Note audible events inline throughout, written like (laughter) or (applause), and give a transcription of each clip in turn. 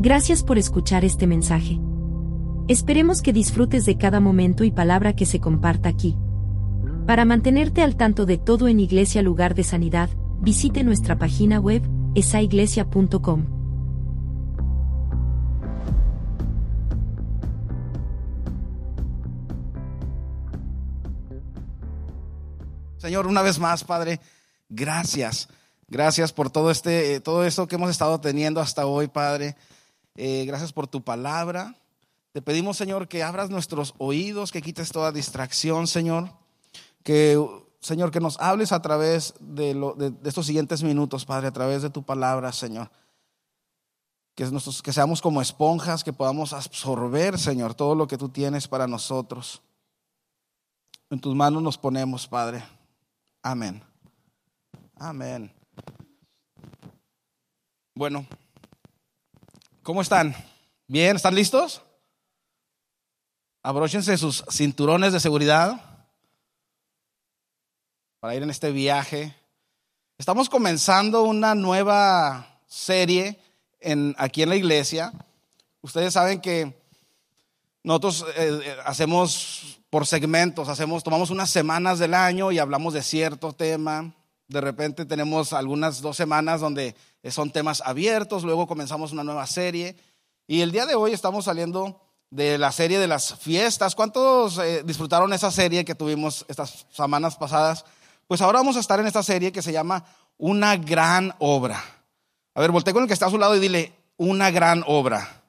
Gracias por escuchar este mensaje. Esperemos que disfrutes de cada momento y palabra que se comparta aquí. Para mantenerte al tanto de todo en Iglesia Lugar de Sanidad, visite nuestra página web, esaiglesia.com. Señor, una vez más, Padre, gracias. Gracias por todo este, eh, todo esto que hemos estado teniendo hasta hoy, Padre. Eh, gracias por tu palabra. Te pedimos, Señor, que abras nuestros oídos, que quites toda distracción, Señor. Que, Señor, que nos hables a través de, estos siguientes minutos, Padre, a través de tu palabra, Señor. Que, que seamos como esponjas, que podamos absorber, Señor, todo lo que tú tienes para nosotros. En tus manos nos ponemos, Padre. Amén. Amén. Bueno, ¿cómo están? ¿Bien? ¿Están listos? Abróchense sus cinturones de seguridad para ir en este viaje. Estamos comenzando una nueva serie aquí en la iglesia. Ustedes saben que nosotros eh, eh, hacemos por segmentos, hacemos, tomamos unas semanas del año y hablamos de cierto tema. De repente tenemos algunas dos semanas donde son temas abiertos, luego comenzamos una nueva serie. Y el día de hoy estamos saliendo de la serie de las fiestas. ¿Cuántos eh, disfrutaron esa serie que tuvimos estas semanas pasadas? Pues ahora vamos a estar en esta serie que se llama Una gran obra. A ver, voltea con el que está a su lado y dile, una gran obra.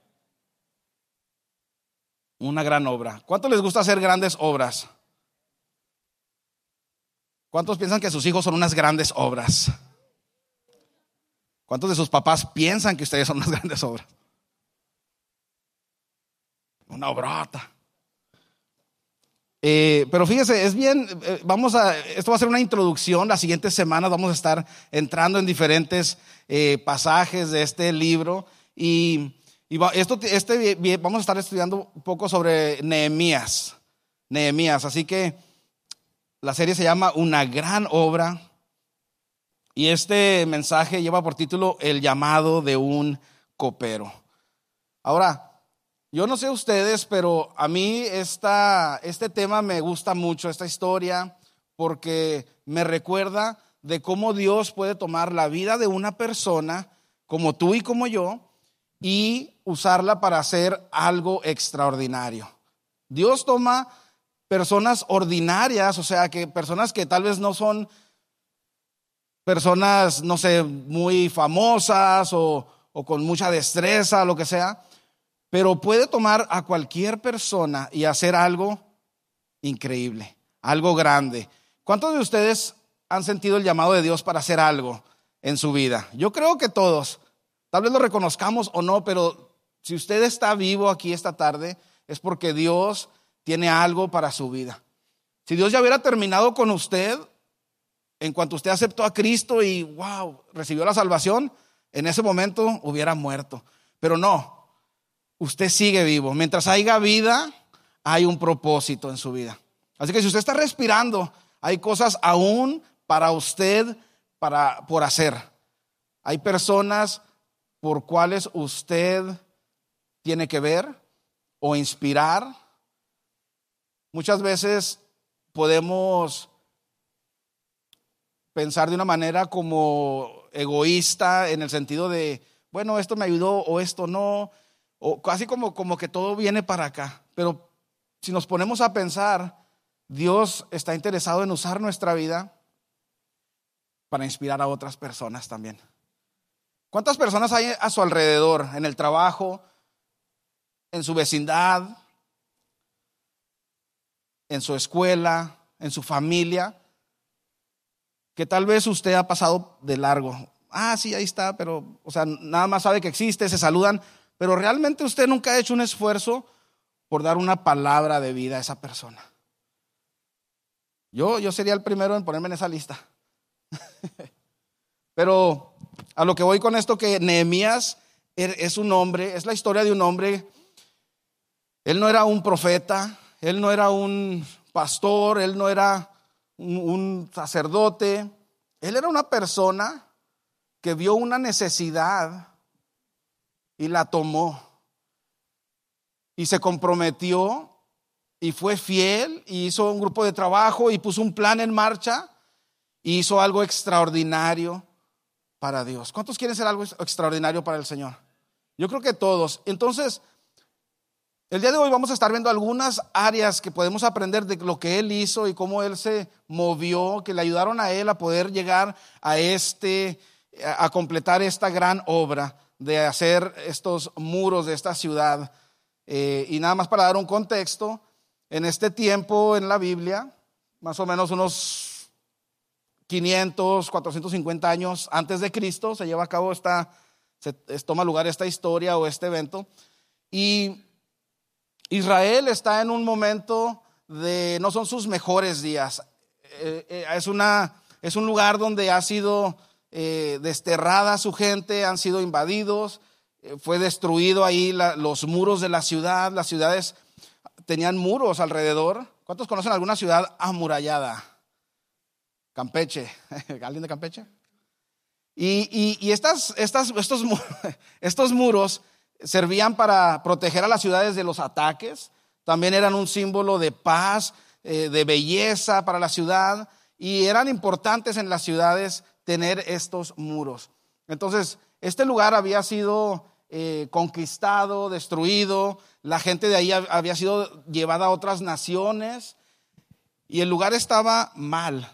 Una gran obra. ¿Cuánto les gusta hacer grandes obras? ¿Cuántos piensan que sus hijos son unas grandes obras? ¿Cuántos de sus papás piensan que ustedes son unas (laughs) grandes obras? Una obrota. Eh, pero fíjese, es bien, eh, vamos a, esto va a ser una introducción, las siguientes semanas vamos a estar entrando en diferentes eh, pasajes de este libro y, esto, este, vamos a estar estudiando un poco sobre Nehemías, Nehemías, así que la serie se llama Una gran obra y este mensaje lleva por título El llamado de un copero. Ahora, yo no sé ustedes, pero a mí esta, este tema me gusta mucho, esta historia, porque me recuerda de cómo Dios puede tomar la vida de una persona, como tú y como yo, y usarla para hacer algo extraordinario. Dios toma personas ordinarias, o sea, que personas que tal vez no son personas, no sé, muy famosas o, o con mucha destreza, lo que sea, pero puede tomar a cualquier persona y hacer algo increíble, algo grande. ¿Cuántos de ustedes han sentido el llamado de Dios para hacer algo en su vida? Yo creo que todos, tal vez lo reconozcamos o no, pero si usted está vivo aquí esta tarde, es porque Dios tiene algo para su vida. Si Dios ya hubiera terminado con usted, en cuanto usted aceptó a Cristo y, wow, recibió la salvación, en ese momento hubiera muerto. Pero no, usted sigue vivo. Mientras haya vida, hay un propósito en su vida. Así que si usted está respirando, hay cosas aún para usted para, por hacer. Hay personas por cuales usted tiene que ver o inspirar Muchas veces podemos pensar de una manera como egoísta en el sentido de, bueno, esto me ayudó o esto no, o casi como, como que todo viene para acá. Pero si nos ponemos a pensar, Dios está interesado en usar nuestra vida para inspirar a otras personas también. ¿Cuántas personas hay a su alrededor, en el trabajo, en su vecindad, en su escuela, en su familia, que tal vez usted ha pasado de largo. Ah, sí, ahí está, pero, o sea, nada más sabe que existe, se saludan, pero realmente usted nunca ha hecho un esfuerzo por dar una palabra de vida a esa persona. Yo, yo sería el primero en ponerme en esa lista. (laughs) pero a lo que voy con esto, que Nehemías er, es un hombre, es la historia de un hombre. Él no era un profeta, él no era un pastor, él no era un, sacerdote, él era una persona que vio una necesidad y la tomó. Y se comprometió y fue fiel y hizo un grupo de trabajo y puso un plan en marcha y hizo algo extraordinario para Dios. ¿Cuántos quieren ser algo extraordinario para el Señor? Yo creo que todos. Entonces, el día de hoy vamos a estar viendo algunas áreas que podemos aprender de lo que Él hizo y cómo Él se movió, que le ayudaron a Él a poder llegar a este, a completar esta gran obra de hacer estos muros de esta ciudad. Eh, y nada más para dar un contexto, en este tiempo en la Biblia, más o menos unos 500, 450 años antes de Cristo, se lleva a cabo esta, se toma lugar esta historia o este evento. Y Israel está en un momento de, no son sus mejores días. Eh, eh, es, una, es un lugar donde ha sido eh, desterrada su gente, han sido invadidos, fue destruido ahí los muros de la ciudad, las ciudades tenían muros alrededor. ¿Cuántos conocen alguna ciudad amurallada? Campeche. (laughs) ¿Alguien de Campeche? Y, estas, estas, estos, (laughs) estos muros servían para proteger a las ciudades de los ataques. También eran un símbolo de paz, eh, de belleza para la ciudad. Y eran importantes en las ciudades tener estos muros. Entonces, este lugar había sido eh, conquistado, destruido, la gente de ahí había sido llevada a otras naciones y el lugar estaba mal.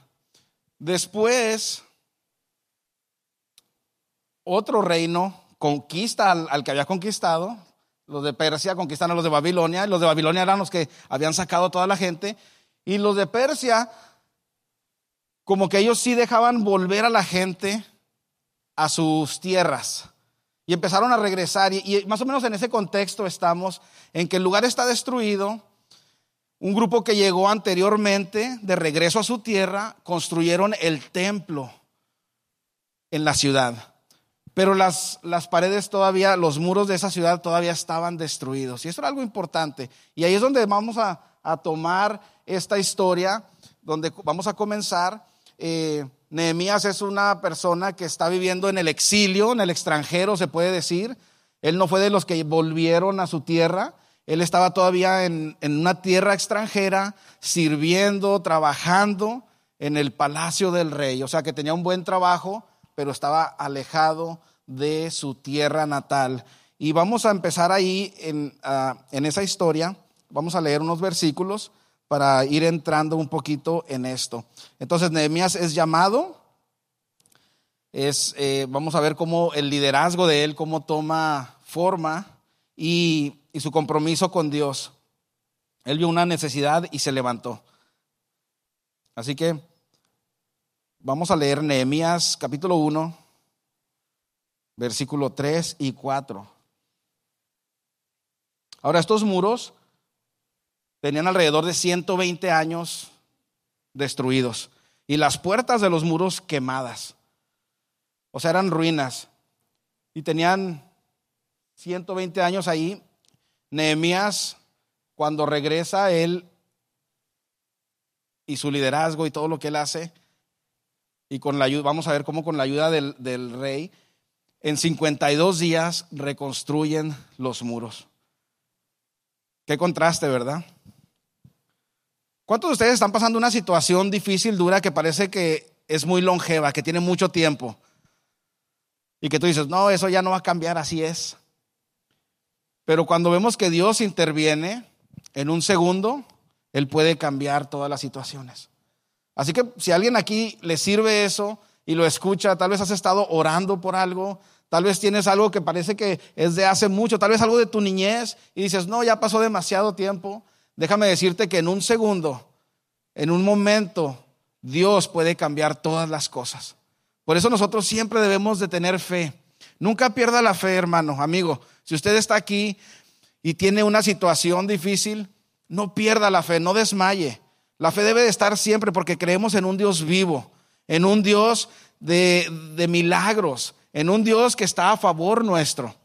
Después, otro reino conquista al, que había conquistado, los de Persia conquistan a los de Babilonia, los de Babilonia eran los que habían sacado a toda la gente, y los de Persia, como que ellos sí dejaban volver a la gente a sus tierras. Y empezaron a regresar. Y, más o menos en ese contexto estamos, en que el lugar está destruido. Un grupo que llegó anteriormente de regreso a su tierra, construyeron el templo en la ciudad. Pero las, las paredes todavía, los muros de esa ciudad todavía estaban destruidos. Y eso era algo importante. Y ahí es donde vamos a, tomar esta historia, donde vamos a comenzar. Eh, Nehemías es una persona que está viviendo en el exilio, en el extranjero, se puede decir. Él no fue de los que volvieron a su tierra. Él estaba todavía en, una tierra extranjera, sirviendo, trabajando en el palacio del rey. O sea que tenía un buen trabajo, pero estaba alejado de su tierra natal. Y vamos a empezar ahí en, ah, en esa historia. Vamos a leer unos versículos para ir entrando un poquito en esto. Entonces, Nehemías es llamado, es, eh, vamos a ver cómo el liderazgo de él, cómo toma forma y, y su compromiso con Dios. Él vio una necesidad y se levantó. Así que vamos a leer Nehemías capítulo 1, versículo 3 y 4. Ahora, estos muros tenían alrededor de 120 años destruidos y las puertas de los muros quemadas. O sea, eran ruinas. Y tenían 120 años ahí. Nehemías, cuando regresa, él y su liderazgo y todo lo que él hace, y con la ayuda, vamos a ver cómo con la ayuda del, del rey, en 52 días reconstruyen los muros. Qué contraste, ¿verdad? ¿Cuántos de ustedes están pasando una situación difícil, dura, que parece que es muy longeva, que tiene mucho tiempo? Y que tú dices, no, eso ya no va a cambiar, así es. Pero cuando vemos que Dios interviene en un segundo, Él puede cambiar todas las situaciones. Así que si alguien aquí le sirve eso y lo escucha, tal vez has estado orando por algo, tal vez tienes algo que parece que es de hace mucho, tal vez algo de tu niñez y dices, no, ya pasó demasiado tiempo. Déjame decirte que en un segundo, en un momento, Dios puede cambiar todas las cosas. Por eso nosotros siempre debemos de tener fe. Nunca pierda la fe, hermano, amigo. Si usted está aquí y tiene una situación difícil, no pierda la fe, no desmaye. La fe debe de estar siempre porque creemos en un Dios vivo, en un Dios de, de milagros, en un Dios que está a favor nuestro,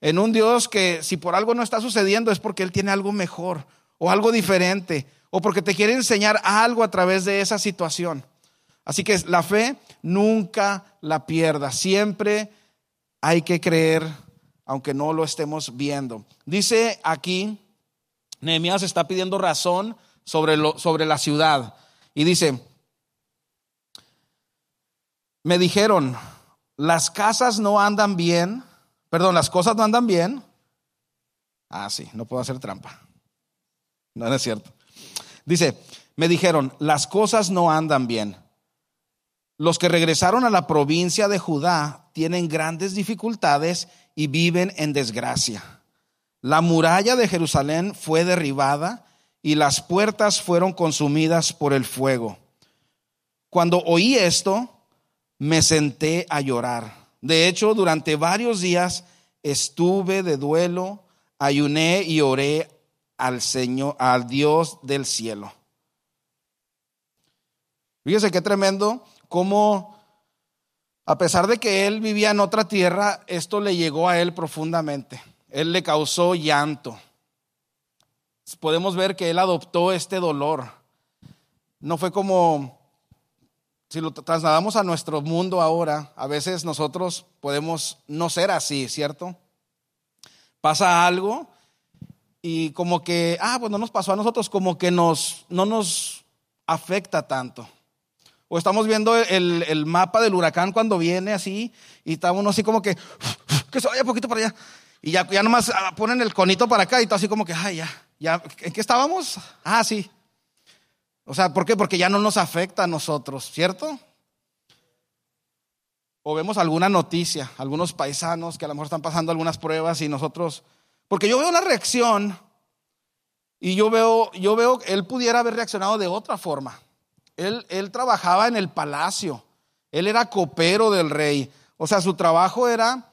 en un Dios que si por algo no está sucediendo es porque Él tiene algo mejor, o algo diferente o porque te quiere enseñar algo a través de esa situación. Así que la fe nunca la pierda, siempre hay que creer aunque no lo estemos viendo. Dice aquí, Nehemías está pidiendo razón sobre, sobre la ciudad. Y dice, me dijeron, las casas no andan bien, perdón, las cosas no andan bien. Ah, sí, no puedo hacer trampa. No, no es cierto. Dice, me dijeron, las cosas no andan bien. Los que regresaron a la provincia de Judá tienen grandes dificultades y viven en desgracia. La muralla de Jerusalén fue derribada y las puertas fueron consumidas por el fuego. Cuando oí esto, me senté a llorar. De hecho, durante varios días estuve de duelo, ayuné y oré al Señor, al Dios del cielo. Fíjese qué tremendo cómo a pesar de que él vivía en otra tierra, esto le llegó a él profundamente. Él le causó llanto. Podemos ver que él adoptó este dolor. No fue como, si lo trasladamos a nuestro mundo ahora, a veces nosotros podemos no ser así, ¿cierto? Pasa algo y como que, ah, pues no nos pasó a nosotros, como que nos, no nos afecta tanto. O estamos viendo el, mapa del huracán cuando viene así y estamos así como que, que se vaya poquito para allá. Y ya, ya nomás ah, ponen el conito para acá y todo así como que, ay, ya, ¿en qué estábamos? Ah, sí. O sea, ¿por qué? Porque ya no nos afecta a nosotros, ¿cierto? O vemos alguna noticia, algunos paisanos que a lo mejor están pasando algunas pruebas y nosotros, porque yo veo la reacción y yo veo, yo veo, él pudiera haber reaccionado de otra forma. Él, trabajaba en el palacio, él era copero del rey, o sea, su trabajo era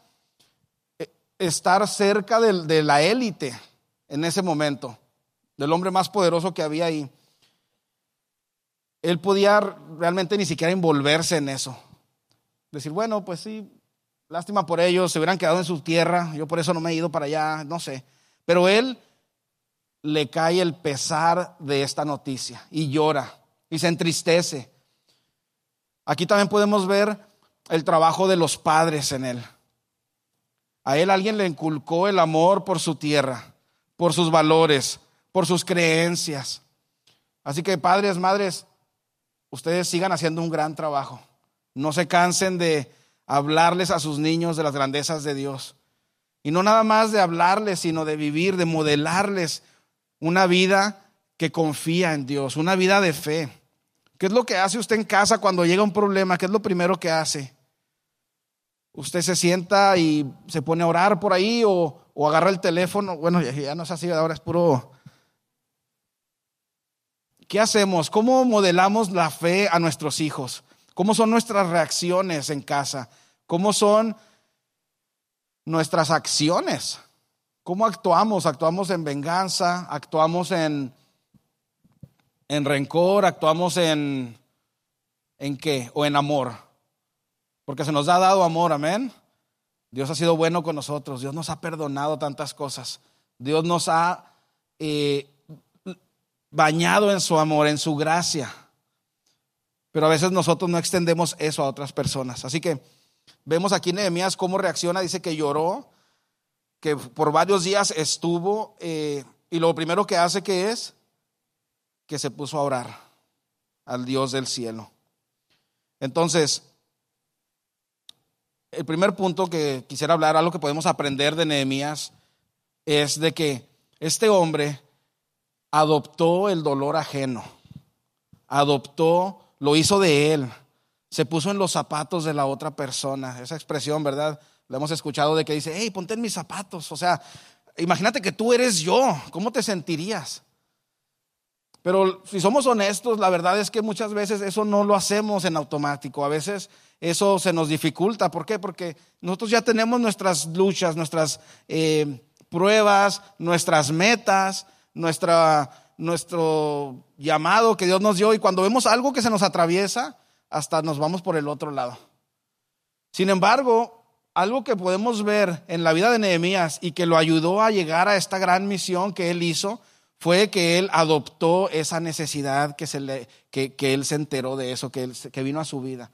eh, estar cerca de la élite en ese momento, del hombre más poderoso que había ahí. Él podía realmente ni siquiera envolverse en eso. Decir, bueno, pues sí, lástima por ellos, se hubieran quedado en su tierra, yo por eso no me he ido para allá, no sé. Pero él le cae el pesar de esta noticia y llora y se entristece. Aquí también podemos ver el trabajo de los padres en él. A él alguien le inculcó el amor por su tierra, por sus valores, por sus creencias. Así que padres, madres, ustedes sigan haciendo un gran trabajo. No se cansen de hablarles a sus niños de las grandezas de Dios. Y no nada más de hablarles, sino de vivir, de modelarles una vida que confía en Dios, una vida de fe. ¿Qué es lo que hace usted en casa cuando llega un problema? ¿Qué es lo primero que hace? Usted se sienta y se pone a orar por ahí o, agarra el teléfono. Bueno, ya, no es así, ahora es puro... ¿Qué hacemos? ¿Cómo modelamos la fe a nuestros hijos? ¿Cómo son nuestras reacciones en casa? ¿Cómo son nuestras acciones? ¿Cómo actuamos? ¿Actuamos en venganza? ¿Actuamos en en rencor, actuamos en, ¿en qué? O en amor. Porque se nos ha dado amor, amén. Dios ha sido bueno con nosotros, Dios nos ha perdonado tantas cosas, Dios nos ha eh, bañado en su amor, en su gracia. Pero a veces nosotros no extendemos eso a otras personas. Así que vemos aquí Nehemías cómo reacciona, dice que lloró, que por varios días estuvo, eh, y lo primero que hace que es que se puso a orar al Dios del cielo. Entonces, el primer punto que quisiera hablar, algo que podemos aprender de Nehemías, es de que este hombre adoptó el dolor ajeno, adoptó, lo hizo de él, se puso en los zapatos de la otra persona. Esa expresión, ¿verdad? Lo hemos escuchado de que dice, hey, ponte en mis zapatos. O sea, imagínate que tú eres yo, ¿cómo te sentirías? Pero si somos honestos, la verdad es que muchas veces eso no lo hacemos en automático. A veces eso se nos dificulta. ¿Por qué? Porque nosotros ya tenemos nuestras luchas, nuestras eh, pruebas, nuestras metas, nuestra, nuestro llamado que Dios nos dio. Y cuando vemos algo que se nos atraviesa, hasta nos vamos por el otro lado. Sin embargo, algo que podemos ver en la vida de Nehemías y que lo ayudó a llegar a esta gran misión que él hizo, fue que él adoptó esa necesidad que, se le, que, él se enteró de eso, que, que vino a su vida.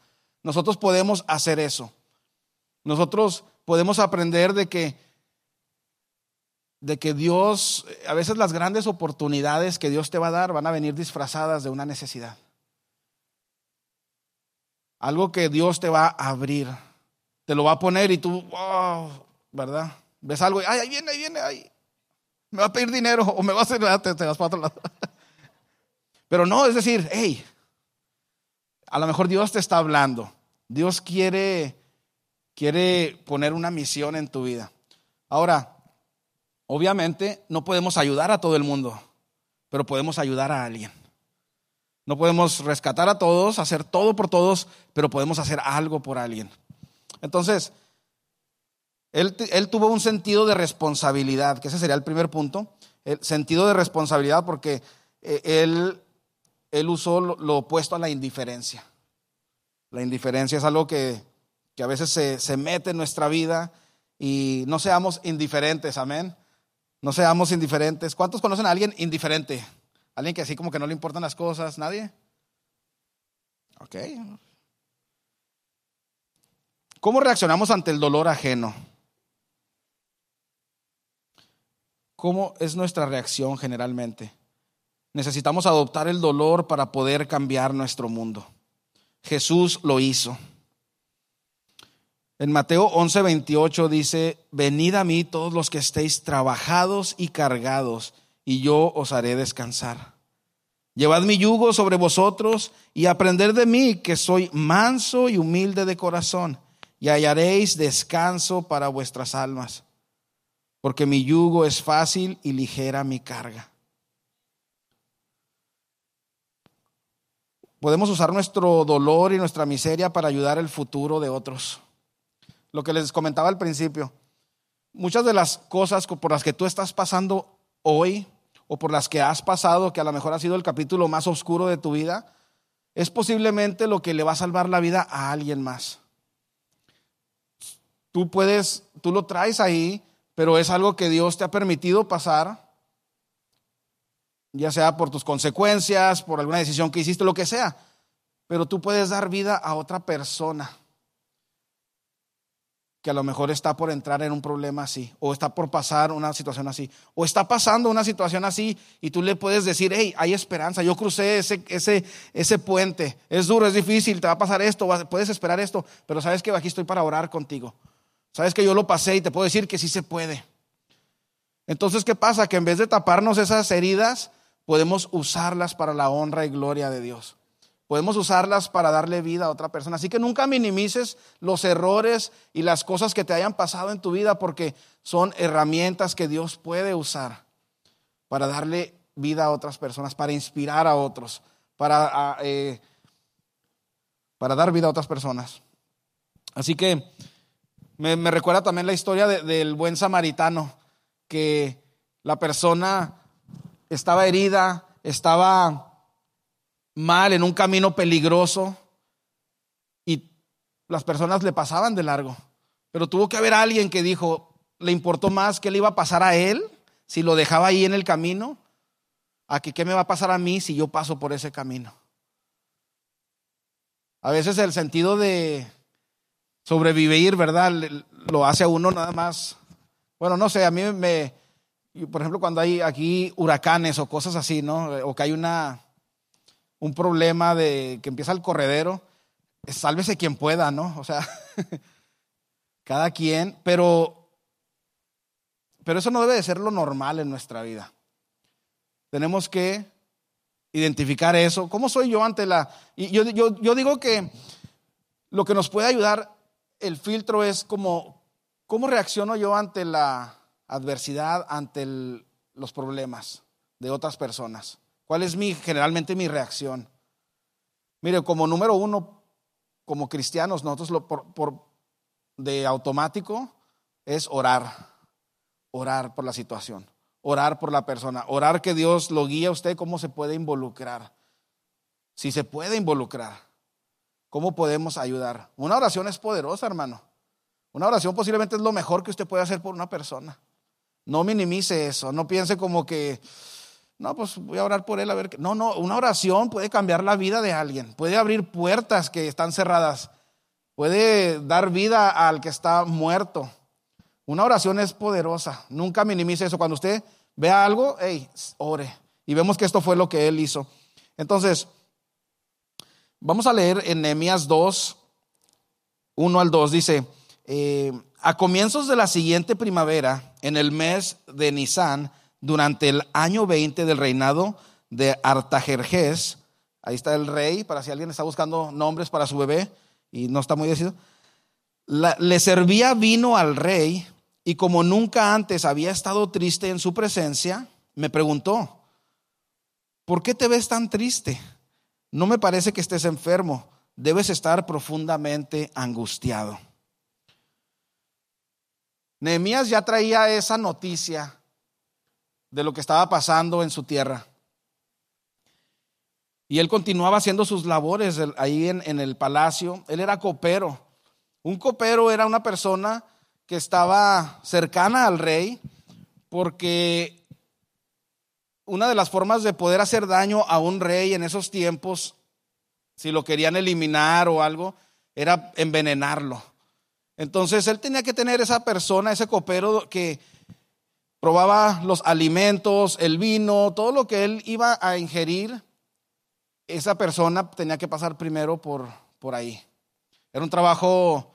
Nosotros podemos hacer eso. Nosotros podemos aprender de que de que Dios, a veces las grandes oportunidades que Dios te va a dar van a venir disfrazadas de una necesidad. Algo que Dios te va a abrir. Te lo va a poner y tú, ¿verdad? Ves algo y, ay, ahí viene, ahí viene, ahí. Me va a pedir dinero o me va a hacer, te, te vas para otro lado. (laughs) Pero no, es decir, hey, a lo mejor Dios te está hablando. Dios quiere, quiere poner una misión en tu vida. Ahora, obviamente no podemos ayudar a todo el mundo, pero podemos ayudar a alguien. No podemos rescatar a todos, hacer todo por todos, pero podemos hacer algo por alguien. Entonces, él, él, tuvo un sentido de responsabilidad, que ese sería el primer punto, el sentido de responsabilidad porque eh, él, él usó lo, opuesto a la indiferencia. La indiferencia es algo que, que a veces se, se mete en nuestra vida y no seamos indiferentes, amén. No seamos indiferentes. ¿Cuántos conocen a alguien indiferente? Alguien que así como que no le importan las cosas, ¿nadie? Ok. ¿Cómo reaccionamos ante el dolor ajeno? ¿Cómo es nuestra reacción generalmente? Necesitamos adoptar el dolor para poder cambiar nuestro mundo. Jesús lo hizo. En Mateo 11, 28 dice, venid a mí todos los que estéis trabajados y cargados, y yo os haré descansar. Llevad mi yugo sobre vosotros y aprended de mí, que soy manso y humilde de corazón, y hallaréis descanso para vuestras almas, porque mi yugo es fácil y ligera mi carga. Podemos usar nuestro dolor y nuestra miseria para ayudar el futuro de otros lo que les comentaba al principio. Muchas de las cosas por las que tú estás pasando hoy o por las que has pasado, que a lo mejor ha sido el capítulo más oscuro de tu vida, es posiblemente lo que le va a salvar la vida a alguien más. Tú puedes, tú lo traes ahí, pero es algo que Dios te ha permitido pasar, ya sea por tus consecuencias, por alguna decisión que hiciste, lo que sea, pero tú puedes dar vida a otra persona que a lo mejor está por entrar en un problema así, o está por pasar una situación así, o está pasando una situación así y tú le puedes decir, hey, hay esperanza, yo crucé ese, ese, ese puente, es duro, es difícil, te va a pasar esto, puedes esperar esto, pero sabes que aquí estoy para orar contigo. Sabes que yo lo pasé y te puedo decir que sí se puede. Entonces, ¿qué pasa? Que en vez de taparnos esas heridas, podemos usarlas para la honra y gloria de Dios. Podemos usarlas para darle vida a otra persona. Así que nunca minimices los errores y las cosas que te hayan pasado en tu vida porque son herramientas que Dios puede usar para darle vida a otras personas, para inspirar a otros, para, eh, para dar vida a otras personas. Así que me, recuerda también la historia del buen samaritano, que la persona estaba herida, estaba mal, en un camino peligroso, y las personas le pasaban de largo. Pero tuvo que haber alguien que dijo, le importó más qué le iba a pasar a él si lo dejaba ahí en el camino, a que qué me va a pasar a mí si yo paso por ese camino. A veces el sentido de sobrevivir, ¿verdad? Lo hace a uno nada más. Bueno, no sé, a mí me, por ejemplo, cuando hay aquí huracanes o cosas así, ¿no? O que hay una, un problema de que empieza el corredero, sálvese quien pueda, ¿no? O sea, (laughs) cada quien, pero, pero eso no debe de ser lo normal en nuestra vida. Tenemos que identificar eso. ¿Cómo soy yo ante la... Y yo, yo, digo que lo que nos puede ayudar el filtro es como, ¿cómo reacciono yo ante la adversidad, ante los problemas de otras personas? ¿Cuál es mi, generalmente mi reacción? Mire, como número uno, como cristianos, nosotros lo, por, por, de automático es orar, orar por la situación, orar por la persona, orar que Dios lo guíe a usted cómo se puede involucrar. Si se puede involucrar, ¿cómo podemos ayudar? Una oración es poderosa, hermano. Una oración posiblemente es lo mejor que usted puede hacer por una persona. No minimice eso, no piense como que no, pues voy a orar por él a ver. No, no, una oración puede cambiar la vida de alguien, puede abrir puertas que están cerradas, puede dar vida al que está muerto, Una oración es poderosa. Nunca minimice eso. Cuando usted vea algo, hey, ore. Y vemos que esto fue lo que él hizo. Entonces, vamos a leer en Nehemías 2, 1 al 2. Dice, eh, a comienzos de la siguiente primavera, en el mes de Nisan, durante el año 20 del reinado de Artajerjes, ahí está el rey, para si alguien está buscando nombres para su bebé y no está muy decidido, le servía vino al rey y como nunca antes había estado triste en su presencia, me preguntó, ¿por qué te ves tan triste? No me parece que estés enfermo, debes estar profundamente angustiado. Nehemías ya traía esa noticia de lo que estaba pasando en su tierra. Y él continuaba haciendo sus labores ahí en, en, el palacio. Él era copero. Un copero era una persona que estaba cercana al rey porque una de las formas de poder hacer daño a un rey en esos tiempos, si lo querían eliminar o algo, era envenenarlo. Entonces él tenía que tener esa persona, ese copero que probaba los alimentos, el vino, todo lo que él iba a ingerir, esa persona tenía que pasar primero por, por ahí. Era un trabajo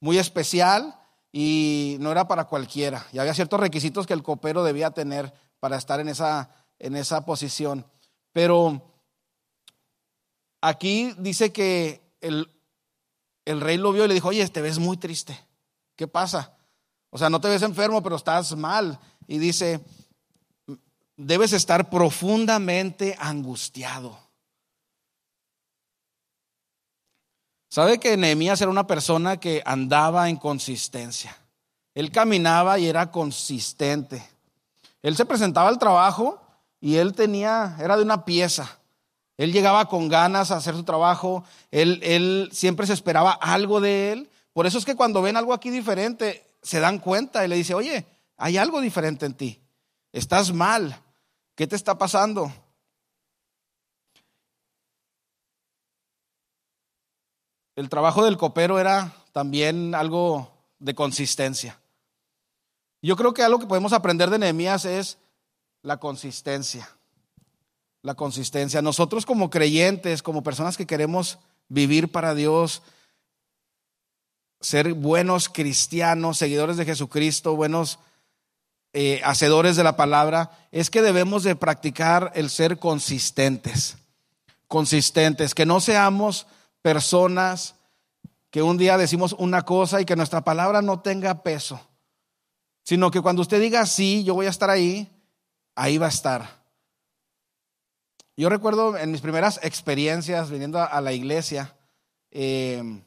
muy especial y no era para cualquiera. Y había ciertos requisitos que el copero debía tener para estar en esa, en esa posición. Pero aquí dice que el, el rey lo vio y le dijo, oye, te ves muy triste. ¿Qué pasa? O sea, no te ves enfermo, pero estás mal. Y dice, debes estar profundamente angustiado. ¿Sabe que Nehemías era una persona que andaba en consistencia? Él caminaba y era consistente. Él se presentaba al trabajo y él tenía, era de una pieza. Él llegaba con ganas a hacer su trabajo, él, él siempre se esperaba algo de él. Por eso es que cuando ven algo aquí diferente, se dan cuenta y le dice, oye, hay algo diferente en ti. Estás mal. ¿Qué te está pasando? El trabajo del copero era también algo de consistencia. Yo creo que algo que podemos aprender de Nehemías es la consistencia. La consistencia. Nosotros como creyentes, como personas que queremos vivir para Dios, ser buenos cristianos, seguidores de Jesucristo, buenos eh, hacedores de la palabra, es que debemos de practicar el ser consistentes. Consistentes, que no seamos personas que un día decimos una cosa y que nuestra palabra no tenga peso, sino que cuando usted diga sí, yo voy a estar ahí, ahí va a estar. Yo recuerdo en mis primeras experiencias viniendo a la iglesia, eh,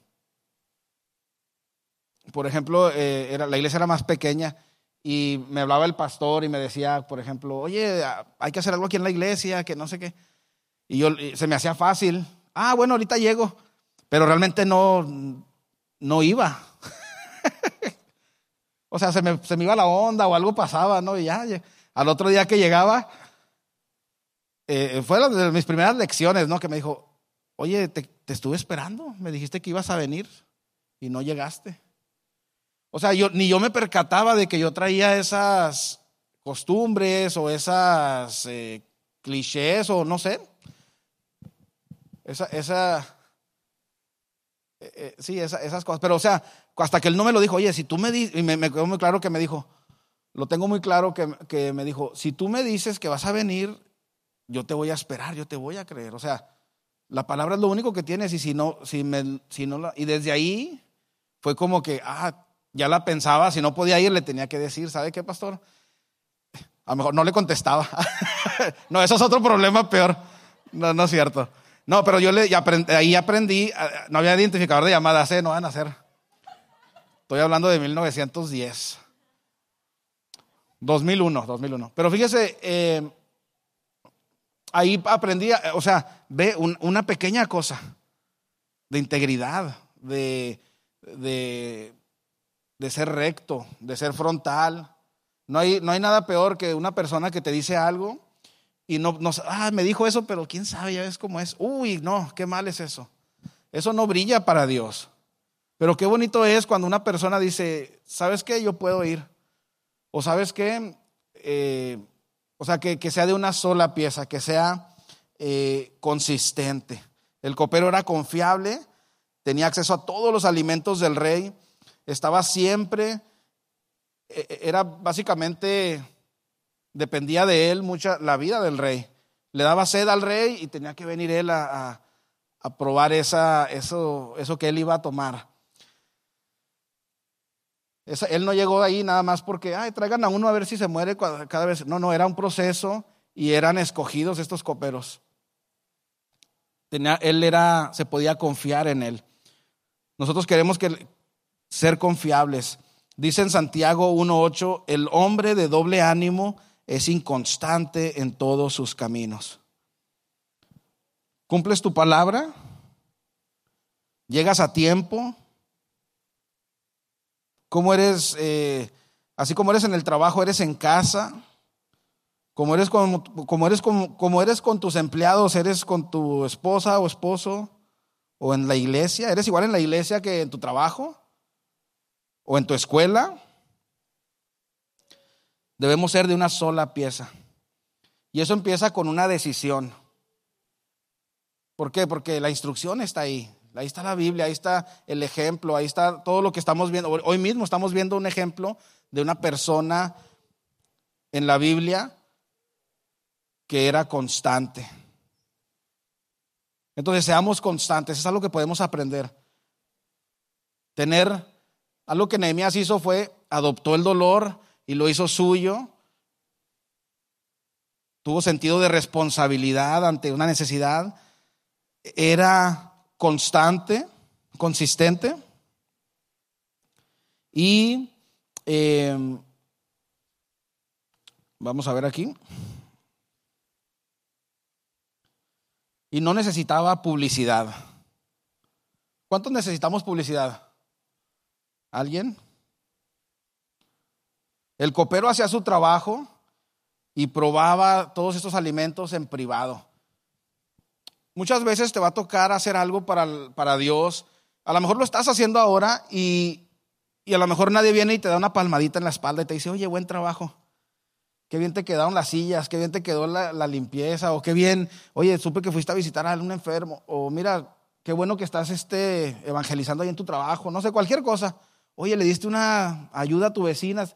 por ejemplo, eh, la iglesia era más pequeña y me hablaba el pastor y me decía, por ejemplo, oye, hay que hacer algo aquí en la iglesia, que no sé qué. Y yo se me hacía fácil. Ah, bueno, ahorita llego pero realmente no, no iba. (laughs) o sea, se me, se me, iba la onda o algo pasaba, ¿no? Y ya, al otro día que llegaba, eh, fue una de mis primeras lecciones, ¿no? Que me dijo, oye, te, estuve esperando, me dijiste que ibas a venir y no llegaste. O sea, yo, ni yo me percataba de que yo traía esas costumbres o esas eh, clichés o no sé. Esa, esa, eh, sí, esas cosas. Pero, o sea, hasta que él no me lo dijo, oye, si tú me dices, y me, quedó muy claro que me dijo, lo tengo muy claro que, me dijo, si tú me dices que vas a venir, yo te voy a esperar, yo te voy a creer. O sea, la palabra es lo único que tienes y si no, si me, si no la, y desde ahí fue como que, ah, ya la pensaba, si no podía ir, le tenía que decir, ¿sabe qué, pastor? A lo mejor no le contestaba. (laughs) no, eso es otro problema peor. No, no es cierto. No, pero yo le, ahí aprendí, ah, no había identificador de llamadas, ¿eh? no van a hacer. Estoy hablando de 1910. 2001, 2001. Pero fíjese, eh, ahí aprendí, o sea, ve una pequeña cosa de integridad, de, de, de, ser recto, de ser frontal. No hay, no hay nada peor que una persona que te dice algo y no, no, ah, me dijo eso, pero quién sabe, ya ves cómo es. Uy, no, qué mal es eso. Eso no brilla para Dios. Pero qué bonito es cuando una persona dice, ¿sabes qué? Yo puedo ir. O sabes qué? Eh, o sea, que, sea de una sola pieza, que sea eh, consistente. El copero era confiable, tenía acceso a todos los alimentos del rey, estaba siempre, e, e, era básicamente, dependía de él mucha la vida del rey. Le daba sed al rey y tenía que venir él a, a, probar esa, eso, eso que él iba a tomar él no llegó ahí nada más porque, ay, traigan a uno a ver si se muere cada vez. No, no, era un proceso y eran escogidos estos coperos. Él era, se podía confiar en él. Nosotros queremos que, ser confiables. Dice en Santiago 1.8, el hombre de doble ánimo es inconstante en todos sus caminos. ¿Cumples tu palabra? ¿Llegas a tiempo? Cómo eres, eh, así como eres en el trabajo, eres en casa, como eres como eres como eres con tus empleados, eres con tu esposa o esposo, o en la iglesia, eres igual en la iglesia que en tu trabajo, o en tu escuela. Debemos ser de una sola pieza. Y eso empieza con una decisión. ¿Por qué? Porque la instrucción está ahí. Ahí está la Biblia, ahí está el ejemplo, ahí está todo lo que estamos viendo. Hoy mismo estamos viendo un ejemplo de una persona en la Biblia que era constante. Entonces seamos constantes, es algo que podemos aprender. Tener, algo que Nehemías hizo fue, adoptó el dolor y lo hizo suyo. Tuvo sentido de responsabilidad ante una necesidad. Era constante, consistente. Y eh, vamos a ver aquí. Y no necesitaba publicidad. ¿Cuántos necesitamos publicidad? ¿Alguien? El copero hacía su trabajo y probaba todos estos alimentos en privado. Muchas veces te va a tocar hacer algo para, para Dios. A lo mejor lo estás haciendo ahora y, y, a lo mejor nadie viene y te da una palmadita en la espalda y te dice, oye, buen trabajo. Qué bien te quedaron las sillas, qué bien te quedó la, la limpieza, o qué bien, oye, supe que fuiste a visitar a un enfermo, o mira, qué bueno que estás este, evangelizando ahí en tu trabajo, no sé, cualquier cosa. Oye, le diste una ayuda a tu vecina,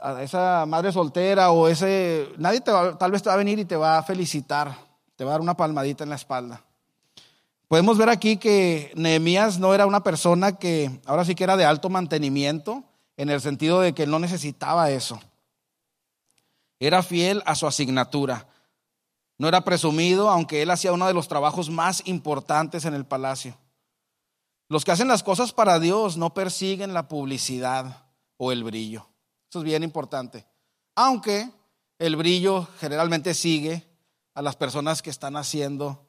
a esa madre soltera o ese, nadie te va, tal vez te va a venir y te va a felicitar te va a dar una palmadita en la espalda. Podemos ver aquí que Nehemías no era una persona que ahora sí que era de alto mantenimiento, en el sentido de que no necesitaba eso. Era fiel a su asignatura. No era presumido, aunque él hacía uno de los trabajos más importantes en el palacio. Los que hacen las cosas para Dios no persiguen la publicidad o el brillo. Eso es bien importante. Aunque el brillo generalmente sigue a las personas que están haciendo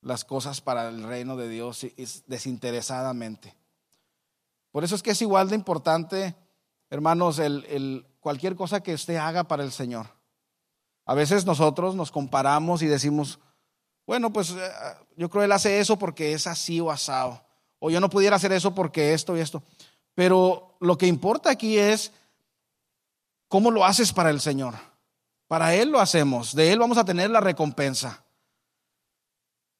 las cosas para el reino de Dios desinteresadamente. Por eso es que es igual de importante, hermanos, el, cualquier cosa que usted haga para el Señor. A veces nosotros nos comparamos y decimos, bueno, pues eh, yo creo él hace eso porque es así o asado. O yo no pudiera hacer eso porque esto y esto. Pero lo que importa aquí es cómo lo haces para el Señor. Para Él lo hacemos, de Él vamos a tener la recompensa.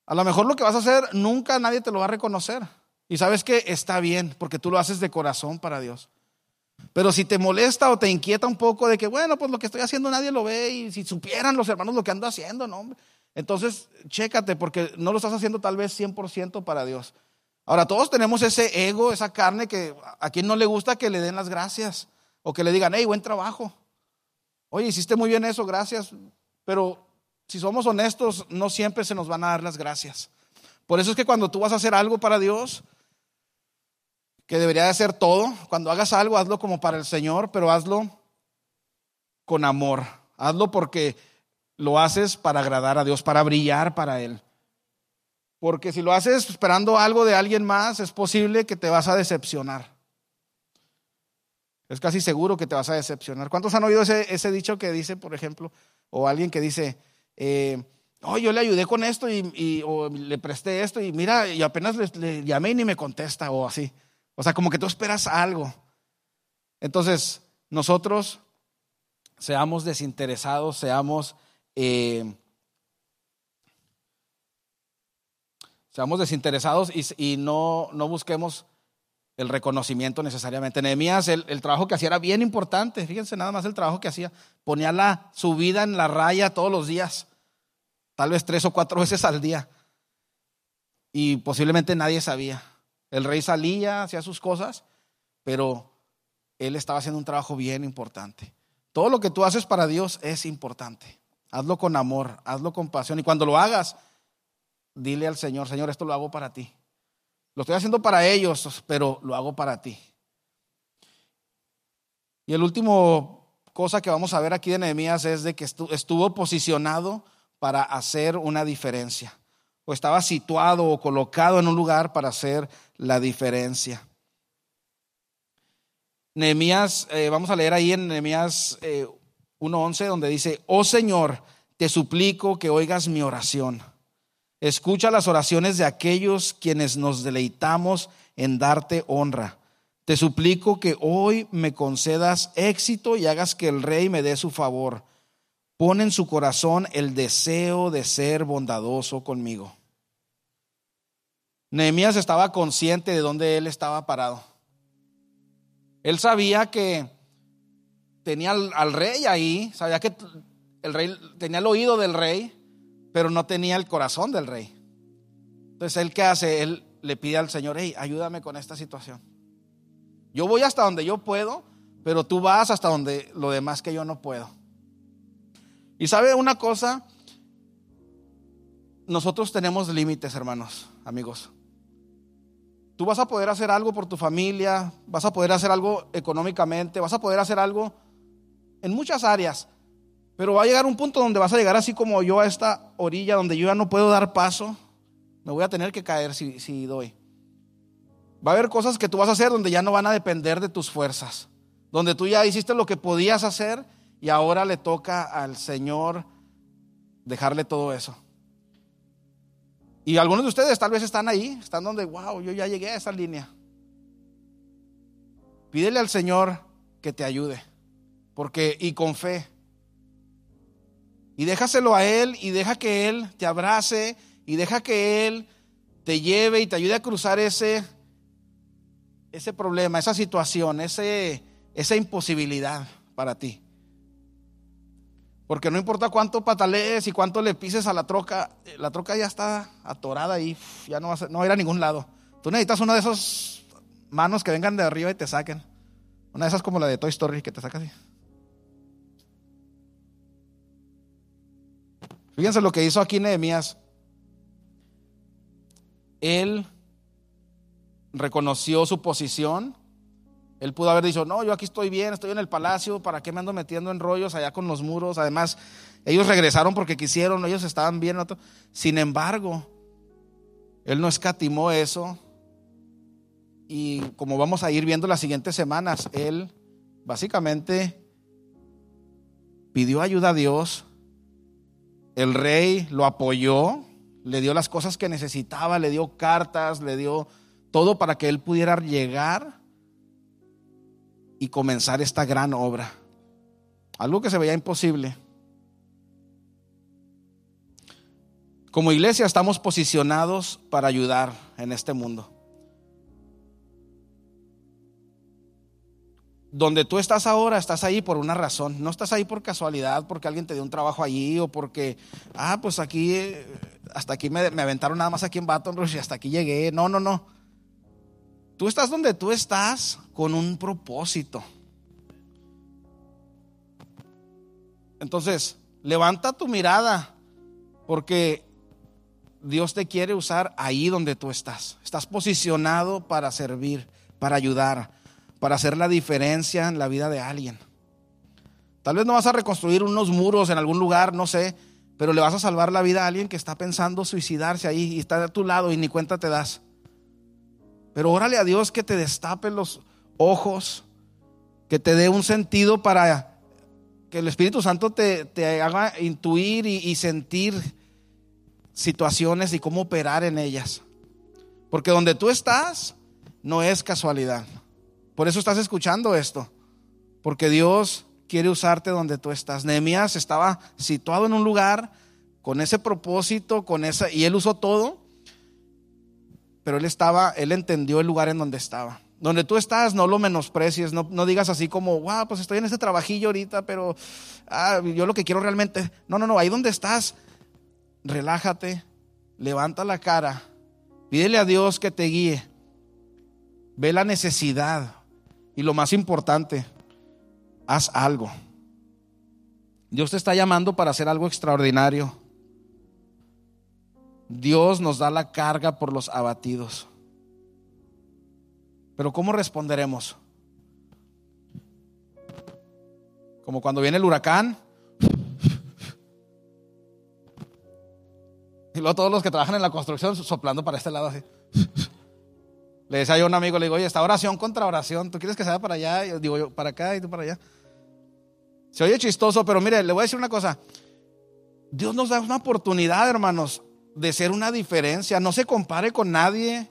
A lo mejor lo que vas a hacer nunca nadie te lo va a reconocer. Y sabes que está bien, porque tú lo haces de corazón para Dios. Pero si te molesta o te inquieta un poco de que, bueno, pues lo que estoy haciendo nadie lo ve y si supieran los hermanos lo que ando haciendo, no, Entonces, chécate porque no lo estás haciendo tal vez 100% para Dios. Ahora, todos tenemos ese ego, esa carne que a quien no le gusta que le den las gracias o que le digan, hey, buen trabajo. Oye, hiciste muy bien eso, gracias. Pero si somos honestos, no siempre se nos van a dar las gracias. Por eso es que cuando tú vas a hacer algo para Dios, que debería de ser todo, cuando hagas algo, hazlo como para el Señor, pero hazlo con amor. Hazlo porque lo haces para agradar a Dios, para brillar para Él. Porque si lo haces esperando algo de alguien más, es posible que te vas a decepcionar. Es casi seguro que te vas a decepcionar. ¿Cuántos han oído ese, dicho que dice, por ejemplo, o alguien que dice, eh, Oh, yo le ayudé con esto y, o le presté esto y mira, y apenas le, llamé y ni me contesta o así. O sea, como que tú esperas algo. Entonces, nosotros seamos desinteresados, seamos, eh, seamos desinteresados y, no, no, busquemos el reconocimiento necesariamente. Nehemías, el, el, trabajo que hacía era bien importante. Fíjense nada más el trabajo que hacía. Ponía la, su vida en la raya todos los días tal vez tres o cuatro (laughs) veces al día. Y posiblemente nadie sabía. El rey salía, hacía sus cosas, pero él estaba haciendo un trabajo bien importante. Todo lo que tú haces para Dios es importante. Hazlo con amor, hazlo con pasión. Y cuando lo hagas, dile al Señor, Señor, esto lo hago para ti. Lo estoy haciendo para ellos, pero lo hago para ti. Y el último cosa que vamos a ver aquí de Nehemías es de que estuvo posicionado para hacer una diferencia. O estaba situado o colocado en un lugar para hacer la diferencia. Nehemías, eh, vamos a leer ahí en Nehemías 1.11 eh, donde dice, oh Señor, te suplico que oigas mi oración. Escucha las oraciones de aquellos quienes nos deleitamos en darte honra. Te suplico que hoy me concedas éxito y hagas que el rey me dé su favor pone en su corazón el deseo de ser bondadoso conmigo. Nehemías estaba consciente de dónde él estaba parado. Él sabía que tenía al, rey ahí, sabía que el rey tenía el oído del rey, pero no tenía el corazón del rey. Entonces, ¿él qué hace? Él le pide al Señor, hey, ayúdame con esta situación. Yo voy hasta donde yo puedo, pero tú vas hasta donde lo demás que yo no puedo. Y sabe una cosa, nosotros tenemos límites, hermanos, amigos. Tú vas a poder hacer algo por tu familia, vas a poder hacer algo económicamente, vas a poder hacer algo en muchas áreas, pero va a llegar un punto donde vas a llegar así como yo a esta orilla donde yo ya no puedo dar paso, me voy a tener que caer si, si doy. Va a haber cosas que tú vas a hacer donde ya no van a depender de tus fuerzas, donde tú ya hiciste lo que podías hacer y ahora le toca al Señor dejarle todo eso. Y algunos de ustedes tal vez están ahí, están donde, wow, yo ya llegué a esa línea. Pídele al Señor que te ayude, porque y con fe. Y déjaselo a Él y deja que Él te abrace y deja que Él te lleve y te ayude a cruzar ese, ese problema, esa situación, ese, esa imposibilidad para ti. Porque no importa cuánto patalees y cuánto le pises a la troca, la troca ya está atorada y ya no va, a, no va a ir a ningún lado. Tú necesitas una de esas manos que vengan de arriba y te saquen. Una de esas como la de Toy Story que te saca así. Fíjense lo que hizo aquí Nehemías. Él reconoció su posición él pudo haber dicho, no, yo aquí estoy bien, estoy en el palacio, ¿para qué me ando metiendo en rollos allá con los muros? Además, ellos regresaron porque quisieron, ellos estaban bien. Sin embargo, él no escatimó eso. Y como vamos a ir viendo las siguientes semanas, él básicamente pidió ayuda a Dios. El rey lo apoyó, le dio las cosas que necesitaba, le dio cartas, le dio todo para que él pudiera llegar y comenzar esta gran obra. Algo que se veía imposible. Como iglesia estamos posicionados para ayudar en este mundo. Donde tú estás ahora, estás ahí por una razón. No estás ahí por casualidad, porque alguien te dio un trabajo allí o porque, ah, pues aquí, eh, hasta aquí me, me aventaron nada más aquí en Baton Rouge y hasta aquí llegué. No, no, no. Tú estás donde tú estás con un propósito. Entonces, levanta tu mirada porque Dios te quiere usar ahí donde tú estás. Estás posicionado para servir, para ayudar, para hacer la diferencia en la vida de alguien. Tal vez no vas a reconstruir unos muros en algún lugar, no sé, pero le vas a salvar la vida a alguien que está pensando suicidarse ahí y está a tu lado y ni cuenta te das. Pero órale a Dios que te destape los ojos, que te dé un sentido para que el Espíritu Santo te, haga intuir y, sentir situaciones y cómo operar en ellas. Porque donde tú estás no es casualidad. Por eso estás escuchando esto. Porque Dios quiere usarte donde tú estás. Nehemías estaba situado en un lugar con ese propósito, con esa y él usó todo. Pero él estaba, él entendió el lugar en donde estaba. Donde tú estás, no lo menosprecies, no, no digas así como, wow, pues estoy en este trabajillo ahorita, pero ah, yo lo que quiero realmente. No, no, no, ahí donde estás, relájate, levanta la cara, pídele a Dios que te guíe, ve la necesidad y lo más importante, haz algo. Dios te está llamando para hacer algo extraordinario. Dios nos da la carga por los abatidos. Pero ¿cómo responderemos? Como cuando viene el huracán. Y luego todos los que trabajan en la construcción soplando para este lado así. Le decía a un amigo, le digo, oye, esta oración contra oración, ¿tú quieres que sea para allá? Yo digo yo, para acá y tú para allá. Se oye chistoso, pero mire, le voy a decir una cosa. Dios nos da una oportunidad, hermanos, de ser una diferencia. No se compare con nadie.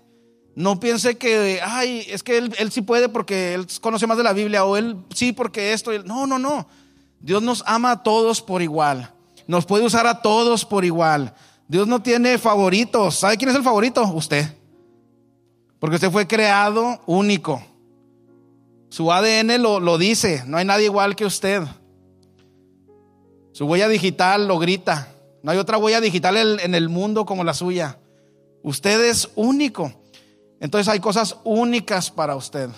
No piense que, ay, es que él, sí puede porque él conoce más de la Biblia o él sí porque esto. No, no, no. Dios nos ama a todos por igual. Nos puede usar a todos por igual. Dios no tiene favoritos. ¿Sabe quién es el favorito? Usted. Porque usted fue creado único. Su ADN lo, lo dice. No hay nadie igual que usted. Su huella digital lo grita. No hay otra huella digital en el mundo como la suya. Usted es único. Entonces hay cosas únicas para usted.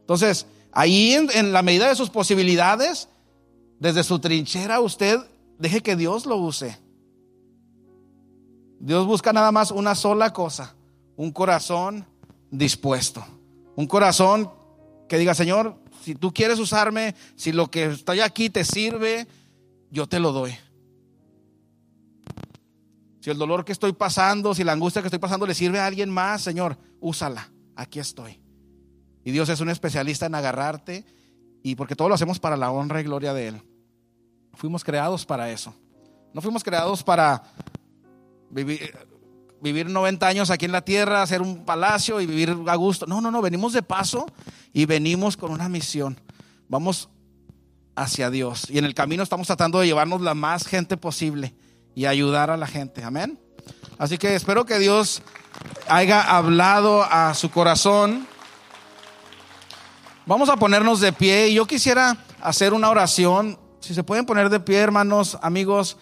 Entonces, ahí en, la medida de sus posibilidades, desde su trinchera, usted deje que Dios lo use. Dios busca nada más una sola cosa, un corazón dispuesto. Un corazón que diga, Señor, si tú quieres usarme, si lo que estoy aquí te sirve, yo te lo doy. Si el dolor que estoy pasando, si la angustia que estoy pasando le sirve a alguien más, Señor, úsala. Aquí estoy. Y Dios es un especialista en agarrarte y porque todo lo hacemos para la honra y gloria de Él. Fuimos creados para eso. No fuimos creados para vivir, vivir 90 años aquí en la tierra, hacer un palacio y vivir a gusto. No, no, no, venimos de paso y venimos con una misión. Vamos hacia Dios. Y en el camino estamos tratando de llevarnos la más gente posible y ayudar a la gente. Amén. Así que espero que Dios haya hablado a su corazón. Vamos a ponernos de pie y yo quisiera hacer una oración. Si se pueden poner de pie, hermanos, amigos.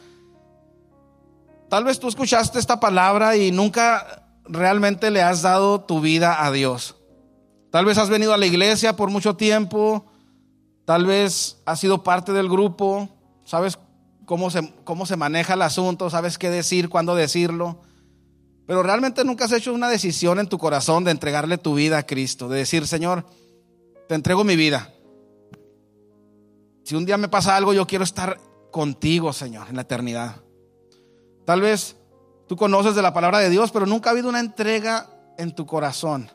Tal vez tú escuchaste esta palabra y nunca realmente le has dado tu vida a Dios. Tal vez has venido a la iglesia por mucho tiempo. Tal vez has sido parte del grupo. Sabes cómo se, cómo se maneja el asunto, sabes qué decir, cuándo decirlo. Pero realmente nunca has hecho una decisión en tu corazón de entregarle tu vida a Cristo, de decir, Señor, te entrego mi vida. Si un día me pasa algo, yo quiero estar contigo, Señor, en la eternidad. Tal vez tú conoces de la palabra de Dios, pero nunca ha habido una entrega en tu corazón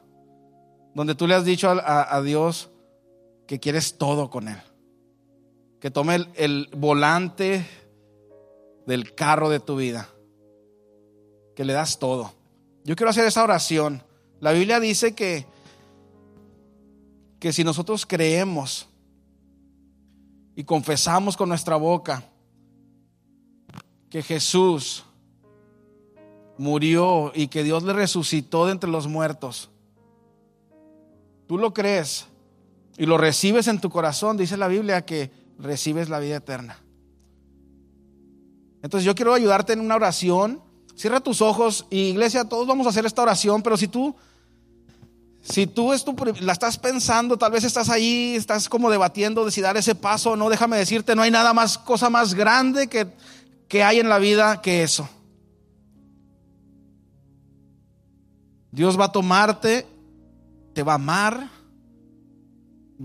donde tú le has dicho a, Dios que quieres todo con Él. Que tome el, el volante del carro de tu vida, que le das todo. Yo quiero hacer esa oración. La Biblia dice que, que si nosotros creemos y confesamos con nuestra boca que Jesús murió y que Dios le resucitó de entre los muertos, tú lo crees y lo recibes en tu corazón, dice la Biblia que recibes la vida eterna. Entonces yo quiero ayudarte en una oración. Cierra tus ojos y iglesia, todos vamos a hacer esta oración, pero si tú, si tú la estás pensando, tal vez estás ahí, estás como debatiendo de si dar ese paso o no, déjame decirte, no hay nada más, cosa más grande que, que hay en la vida que eso. Dios va a tomarte, te va a amar,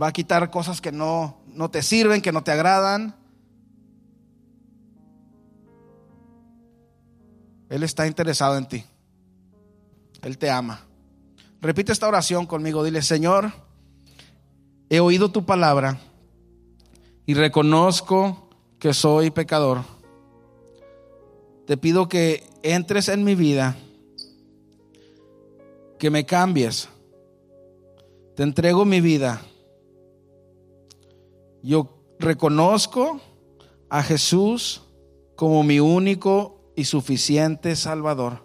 va a quitar cosas que no, no te sirven, que no te agradan. Él está interesado en ti. Él te ama. Repite esta oración conmigo. Dile, Señor, he oído tu palabra y reconozco que soy pecador. Te pido que entres en mi vida, que me cambies. Te entrego mi vida. Yo reconozco a Jesús como mi único y suficiente Salvador.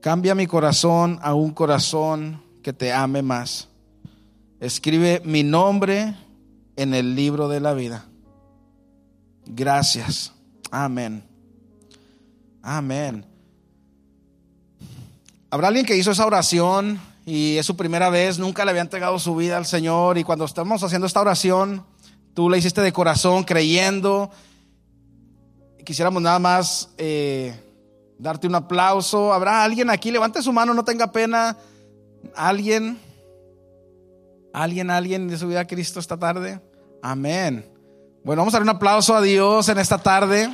Cambia mi corazón a un corazón que te ame más. Escribe mi nombre en el libro de la vida. Gracias. Amén. Amén. ¿Habrá alguien que hizo esa oración y es su primera vez, nunca le había entregado su vida al Señor y cuando estamos haciendo esta oración, tú la hiciste de corazón, creyendo? Quisiéramos nada más... Eh, darte un aplauso. ¿Habrá alguien aquí? Levante su mano, no tenga pena. ¿Alguien? ¿Alguien, alguien de su vida a Cristo esta tarde? Amén. Bueno, vamos a dar un aplauso a Dios en esta tarde.